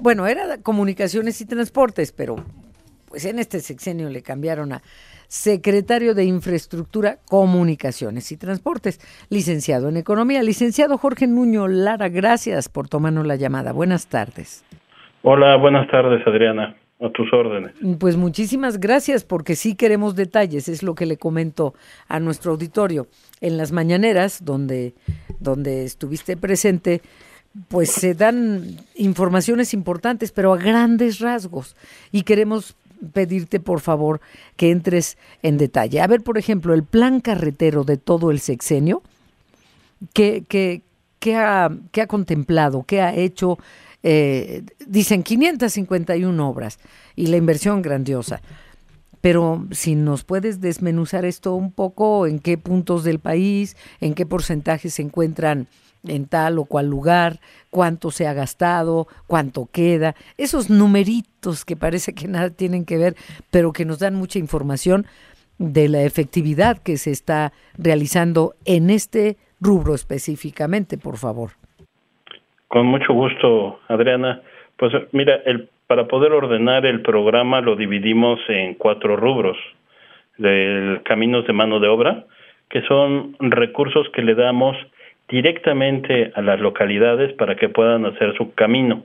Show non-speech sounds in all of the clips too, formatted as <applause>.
bueno, era comunicaciones y transportes, pero pues en este sexenio le cambiaron a secretario de Infraestructura, Comunicaciones y Transportes, licenciado en Economía. Licenciado Jorge Nuño Lara, gracias por tomarnos la llamada. Buenas tardes. Hola, buenas tardes, Adriana. A tus órdenes. Pues muchísimas gracias, porque sí queremos detalles, es lo que le comento a nuestro auditorio. En las mañaneras, donde, donde estuviste presente, pues se dan informaciones importantes, pero a grandes rasgos. Y queremos pedirte, por favor, que entres en detalle. A ver, por ejemplo, el plan carretero de todo el sexenio, ¿qué, qué, qué, ha, ha, contemplado? ¿Qué ha hecho? Eh, dicen 551 obras y la inversión grandiosa. Pero si nos puedes desmenuzar esto un poco, en qué puntos del país, en qué porcentaje se encuentran en tal o cual lugar, cuánto se ha gastado, cuánto queda, esos numeritos que parece que nada tienen que ver, pero que nos dan mucha información de la efectividad que se está realizando en este rubro específicamente, por favor. Con mucho gusto, Adriana. Pues mira, el, para poder ordenar el programa lo dividimos en cuatro rubros del caminos de mano de obra, que son recursos que le damos directamente a las localidades para que puedan hacer su camino.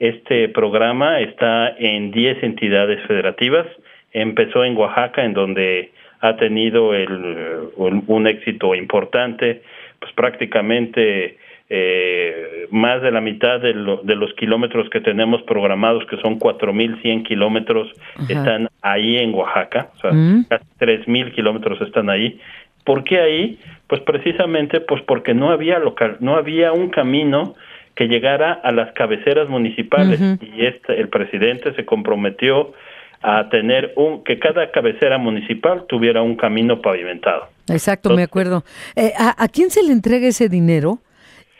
Este programa está en 10 entidades federativas. Empezó en Oaxaca, en donde ha tenido el, un, éxito importante, pues prácticamente eh, más de la mitad de, de, los kilómetros que tenemos programados, que son 4.100 kilómetros, están ahí en Oaxaca, o sea, mm. casi 3.000 kilómetros están ahí. ¿Por qué ahí? Pues precisamente pues porque no había local, no había un camino que llegara a las cabeceras municipales y este, el presidente se comprometió a tener un que cada cabecera municipal tuviera un camino pavimentado. Exacto, me acuerdo. Eh, ¿a, quién se le entrega ese dinero?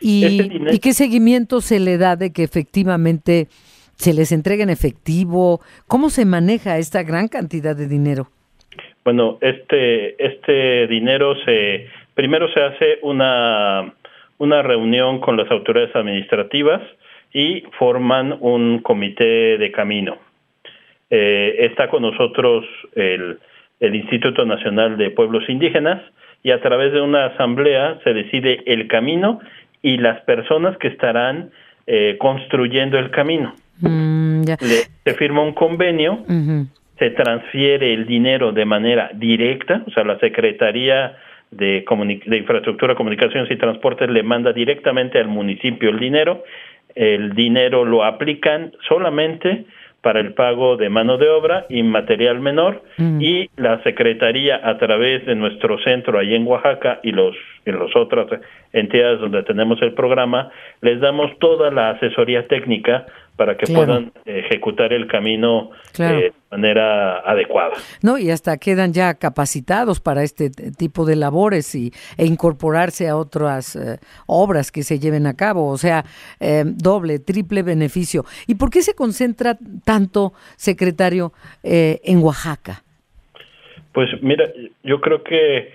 Y, ¿Y qué seguimiento se le da de que efectivamente se les entregue en efectivo? ¿Cómo se maneja esta gran cantidad de dinero? Bueno, este, este dinero se, primero se hace una, una reunión con las autoridades administrativas y forman un comité de camino. Eh, está con nosotros el, el Instituto Nacional de Pueblos Indígenas y a través de una asamblea se decide el camino y las personas que estarán eh, construyendo el camino. Mm, se firma un convenio se transfiere el dinero de manera directa, o sea, la Secretaría de, de Infraestructura, Comunicaciones y Transportes le manda directamente al municipio el dinero, el dinero lo aplican solamente para el pago de mano de obra y material menor mm. y la Secretaría a través de nuestro centro ahí en Oaxaca y los en las otras entidades donde tenemos el programa, les damos toda la asesoría técnica para que puedan ejecutar el camino eh, de manera adecuada. No, y hasta quedan ya capacitados para este tipo de labores y, e incorporarse a otras eh, obras que se lleven a cabo, o sea, eh, doble, triple beneficio. ¿Y por qué se concentra tanto, secretario, en Oaxaca? Pues mira, yo creo que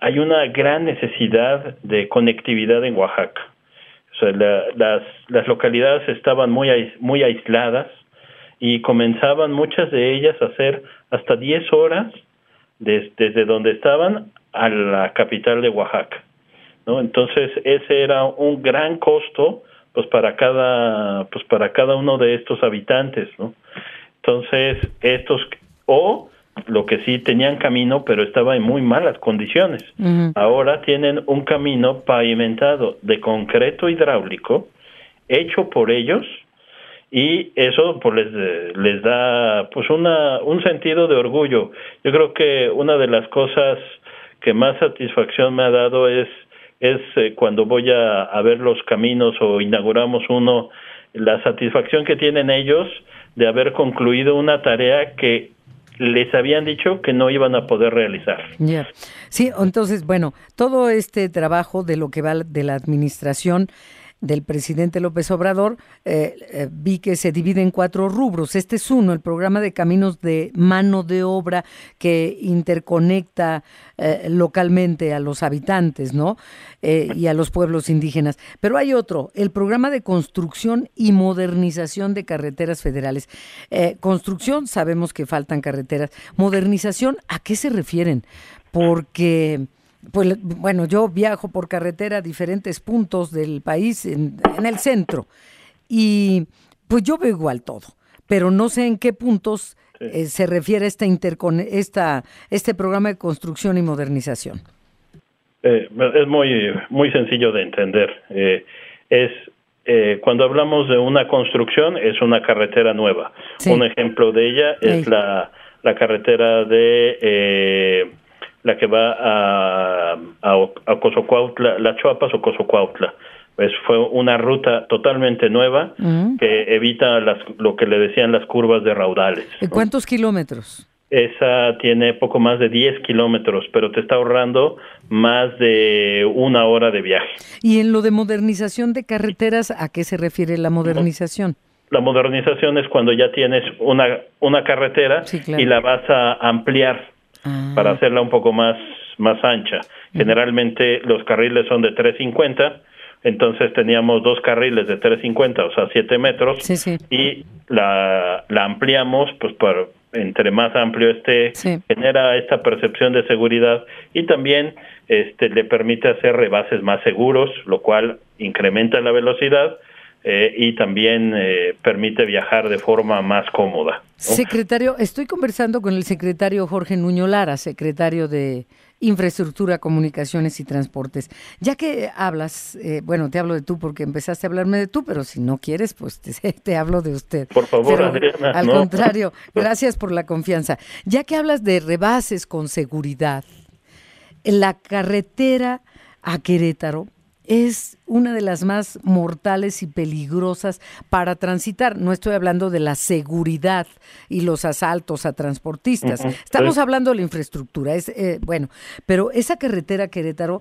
hay una gran necesidad de conectividad en Oaxaca las, las localidades estaban muy, muy aisladas y comenzaban muchas de ellas a hacer hasta 10 horas desde donde estaban a la capital de Oaxaca. ¿no? Entonces ese era un gran costo pues para cada pues para cada uno de estos habitantes, ¿no? Entonces estos o lo que sí tenían camino, pero estaba en muy malas condiciones. Ahora tienen un camino pavimentado de concreto hidráulico, hecho por ellos, y eso pues les, les da pues una, un sentido de orgullo. Yo creo que una de las cosas que más satisfacción me ha dado es, es eh, cuando voy a, a ver los caminos o inauguramos uno, la satisfacción que tienen ellos de haber concluido una tarea que les habían dicho que no iban a poder realizar. Sí, entonces, bueno, todo este trabajo de lo que va de la administración del presidente López Obrador, eh, eh, vi que se divide en cuatro rubros. Este es uno, el programa de caminos de mano de obra que interconecta eh, localmente a los habitantes, ¿no? y a los pueblos indígenas. Pero hay otro, el programa de construcción y modernización de carreteras federales. construcción, sabemos que faltan carreteras. Modernización, ¿a qué se refieren? Porque pues bueno, yo viajo por carretera a diferentes puntos del país, en, el centro, y pues yo veo igual todo, pero no sé en qué puntos eh, se refiere esta, esta este programa de construcción y modernización. Eh, es muy, muy sencillo de entender. Eh, es cuando hablamos de una construcción, es una carretera nueva. Un ejemplo de ella es la, la carretera de la que va a, a, a La Chuapas o Cozocuautla. Pues fue una ruta totalmente nueva mm. que evita las, lo que le decían las curvas de raudales. ¿Cuántos kilómetros? Esa tiene poco más de 10 kilómetros, pero te está ahorrando más de una hora de viaje. ¿Y en lo de modernización de carreteras, a qué se refiere la modernización? La modernización es cuando ya tienes una, una carretera y la vas a ampliar Ah. para hacerla un poco más, más ancha. Generalmente los carriles son de 350, entonces teníamos dos carriles de 350, o sea, 7 metros, y la, la ampliamos, pues por, entre más amplio esté, genera esta percepción de seguridad y también este, le permite hacer rebases más seguros, lo cual incrementa la velocidad eh, y también eh, permite viajar de forma más cómoda. Secretario, estoy conversando con el secretario Jorge Nuño Lara, secretario de Infraestructura, Comunicaciones y Transportes. Ya que hablas, eh, bueno, te hablo de tú porque empezaste a hablarme de tú, pero si no quieres, pues te, <laughs> hablo de usted. Por favor, Adriana. Al contrario, <laughs> gracias por la confianza. Ya que hablas de rebases con seguridad, la carretera a Querétaro es una de las más mortales y peligrosas para transitar. No estoy hablando de la seguridad y los asaltos a transportistas. Estamos hablando de la infraestructura. Es eh, bueno, pero esa carretera Querétaro,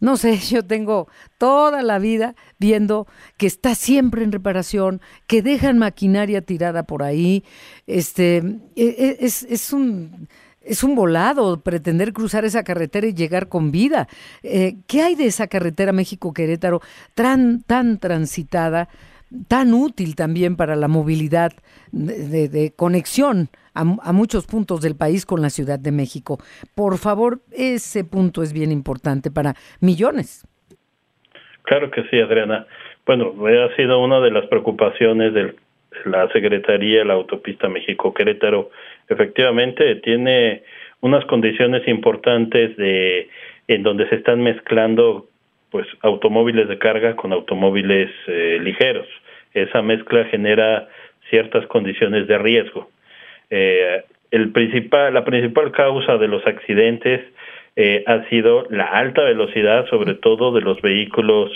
no sé, <laughs> yo tengo toda la vida viendo que está siempre en reparación, que dejan maquinaria tirada por ahí. Este e, e, es, es un es un volado pretender cruzar esa carretera y llegar con vida. Eh, ¿Qué hay de esa carretera México-Querétaro tan, tan transitada, tan útil también para la movilidad de, conexión a, a, muchos puntos del país con la Ciudad de México? Por favor, ese punto es bien importante para millones. Claro que sí, Adriana. Bueno, ha sido una de las preocupaciones de la Secretaría de la Autopista México-Querétaro efectivamente tiene unas condiciones importantes de en donde se están mezclando pues automóviles de carga con automóviles eh, ligeros. Esa mezcla genera ciertas condiciones de riesgo. Eh, el principal, la principal causa de los accidentes eh, ha sido la alta velocidad, sobre todo de los vehículos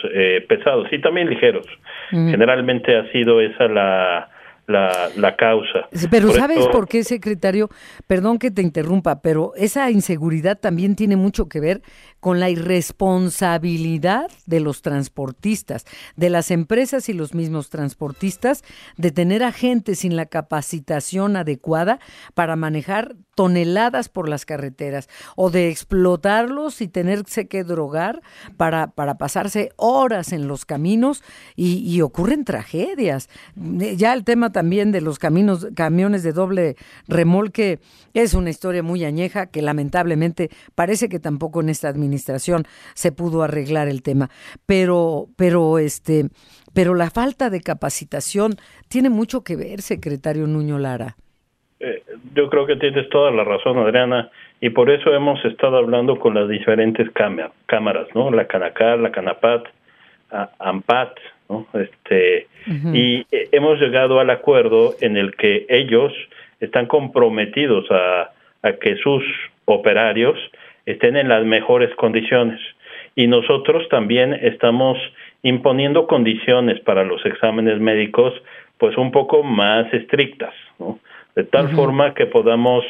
pesados y también ligeros. Generalmente ha sido esa la, la, la causa. Pero ¿sabes por qué, secretario? Perdón que te interrumpa, pero esa inseguridad también tiene mucho que ver con la irresponsabilidad de los transportistas, de las empresas y los mismos transportistas, de tener a gente sin la capacitación adecuada para manejar toneladas por las carreteras o de explotarlos y tenerse que drogar para, para pasarse horas en los caminos y, y ocurren tragedias. Ya el tema también de los caminos, camiones de doble remolque es una historia muy añeja que lamentablemente parece que tampoco en esta administración se pudo arreglar el tema. Pero, pero este, pero la falta de capacitación tiene mucho que ver, secretario Nuño Lara. Eh, yo creo que tienes toda la razón, Adriana, y por eso hemos estado hablando con las diferentes cámaras, ¿no? La Canacar, la Canapat, AMPAT, ¿no? Este, y eh, hemos llegado al acuerdo en el que ellos están comprometidos a, a que sus operarios estén en las mejores condiciones. Y nosotros también estamos imponiendo condiciones para los exámenes médicos pues un poco más estrictas, ¿no? de tal forma que podamos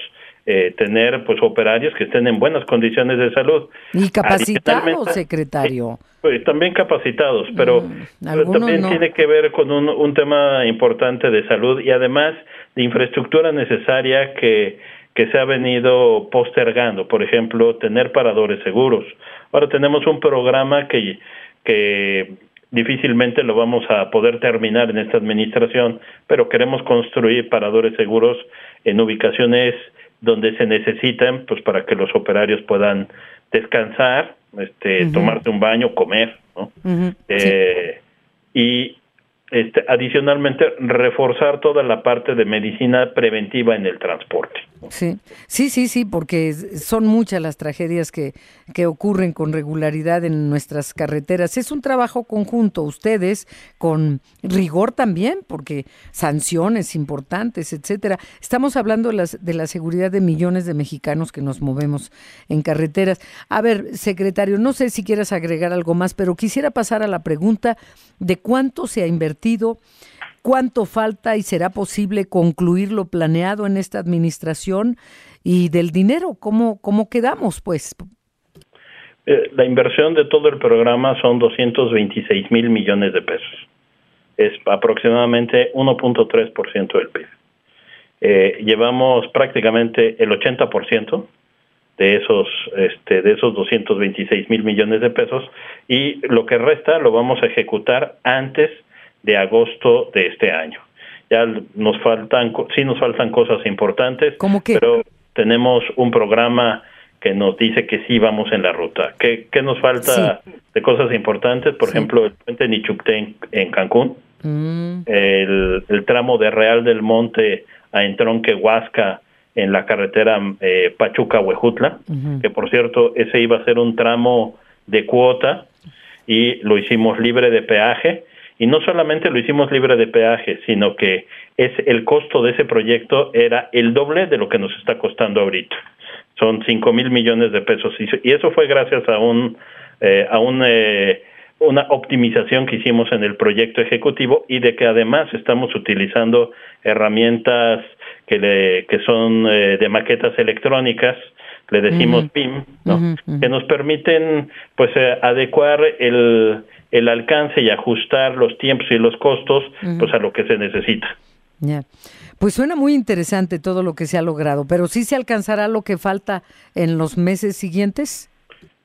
eh, tener pues operarios que estén en buenas condiciones de salud. Y capacitados, secretario. Pues, también capacitados, pero, mm, también tiene que ver con un, un tema importante de salud y además de infraestructura necesaria que, que se ha venido postergando. Por ejemplo, tener paradores seguros. Ahora tenemos un programa que, que difícilmente lo vamos a poder terminar en esta administración, pero queremos construir paradores seguros en ubicaciones donde se necesitan, pues para que los operarios puedan descansar, este, tomarse un baño, comer, ¿no? eh, Y este, adicionalmente, reforzar toda la parte de medicina preventiva en el transporte. Sí, sí, sí, sí, porque son muchas las tragedias que, que ocurren con regularidad en nuestras carreteras. Es un trabajo conjunto, ustedes con rigor también, porque sanciones importantes, etcétera. Estamos hablando de, las, de la seguridad de millones de mexicanos que nos movemos en carreteras. A ver, secretario, no sé si quieras agregar algo más, pero quisiera pasar a la pregunta de cuánto se ha invertido cuánto falta y será posible concluir lo planeado en esta administración y del dinero, cómo, cómo quedamos, pues. Eh, la inversión de todo el programa son 226 mil millones de pesos. Es aproximadamente 1.3% del PIB. Eh, llevamos prácticamente el 80% de esos este, de esos 226 mil millones de pesos y lo que resta lo vamos a ejecutar antes de agosto de este año. Ya nos faltan, sí nos faltan cosas importantes, pero tenemos un programa que nos dice que sí vamos en la ruta. ¿Qué, qué nos falta de cosas importantes? Por ejemplo, el puente Nichupté en, Cancún, mm. el, el, tramo de Real del Monte a Entronque Huasca en la carretera eh, Pachuca-Huejutla, que por cierto, ese iba a ser un tramo de cuota y lo hicimos libre de peaje y no solamente lo hicimos libre de peaje, sino que es el costo de ese proyecto era el doble de lo que nos está costando ahorita. Son cinco mil millones de pesos y eso fue gracias a un eh, a un eh, una optimización que hicimos en el proyecto ejecutivo y de que además estamos utilizando herramientas que, le, que son eh, de maquetas electrónicas, le decimos PIM, ¿no? que nos permiten pues eh, adecuar el, el alcance y ajustar los tiempos y los costos pues a lo que se necesita. Ya. Pues suena muy interesante todo lo que se ha logrado, pero ¿sí se alcanzará lo que falta en los meses siguientes?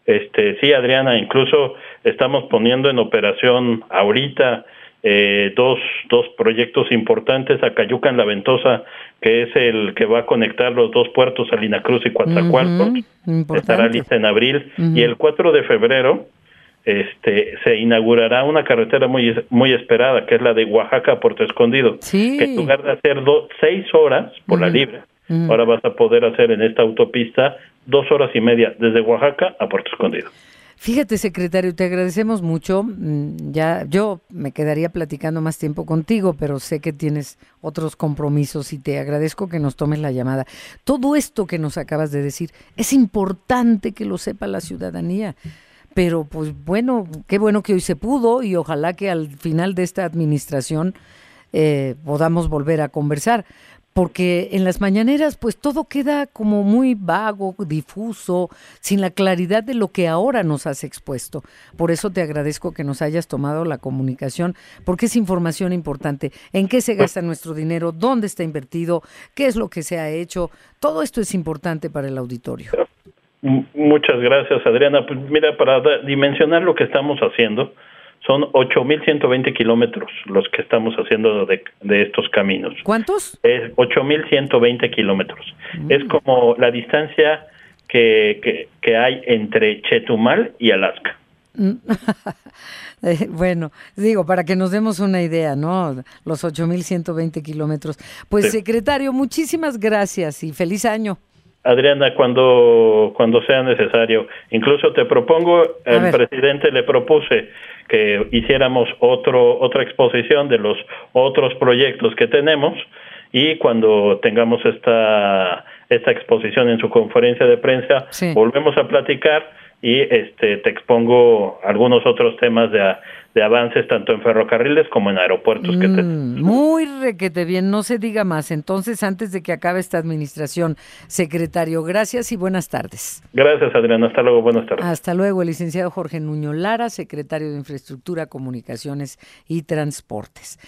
Este, sí, Adriana, incluso estamos poniendo en operación ahorita eh, dos, dos proyectos importantes, Acayuca en La Ventosa, que es el que va a conectar los dos puertos, Salina Cruz y Coatzacoalcos, estará lista en abril, y el 4 de febrero este, se inaugurará una carretera muy, muy esperada, que es la de Oaxaca a Puerto Escondido, que en lugar de hacer seis horas por la libre, ahora vas a poder hacer en esta autopista dos horas y media desde Oaxaca a Puerto Escondido. Fíjate, secretario, te agradecemos mucho. Mm, ya yo me quedaría platicando más tiempo contigo, pero sé que tienes otros compromisos y te agradezco que nos tomes la llamada. Todo esto que nos acabas de decir es importante que lo sepa la ciudadanía pero pues bueno, qué bueno que hoy se pudo y ojalá que al final de esta administración eh, podamos volver a conversar, porque en las mañaneras pues todo queda como muy vago, difuso, sin la claridad de lo que ahora nos has expuesto. Por eso te agradezco que nos hayas tomado la comunicación, porque es información importante. ¿En qué se gasta nuestro dinero? ¿Dónde está invertido? ¿Qué es lo que se ha hecho? Todo esto es importante para el auditorio. Muchas gracias, Adriana. Pues mira, para dimensionar lo que estamos haciendo, son 8.120 kilómetros los que estamos haciendo de, estos caminos. ¿Cuántos? Es 8.120 kilómetros. Mm. Es como la distancia que, que, hay entre Chetumal y Alaska. Mm. <laughs> Eh, bueno, digo, para que nos demos una idea, ¿no? Los 8.120 kilómetros. Pues, secretario, muchísimas gracias y feliz año. Adriana, cuando, cuando sea necesario. Incluso te propongo, el presidente le propuse que hiciéramos otro, otra exposición de los otros proyectos que tenemos y cuando tengamos esta, esta exposición en su conferencia de prensa, volvemos a platicar y este te expongo algunos otros temas de, de avances tanto en ferrocarriles como en aeropuertos que te... Mm, muy requete bien, no se diga más. Entonces, antes de que acabe esta administración, secretario, gracias y buenas tardes. Gracias, Adriana. Hasta luego, buenas tardes. Hasta luego, el licenciado Jorge Nuño Lara, secretario de Infraestructura, Comunicaciones y Transportes.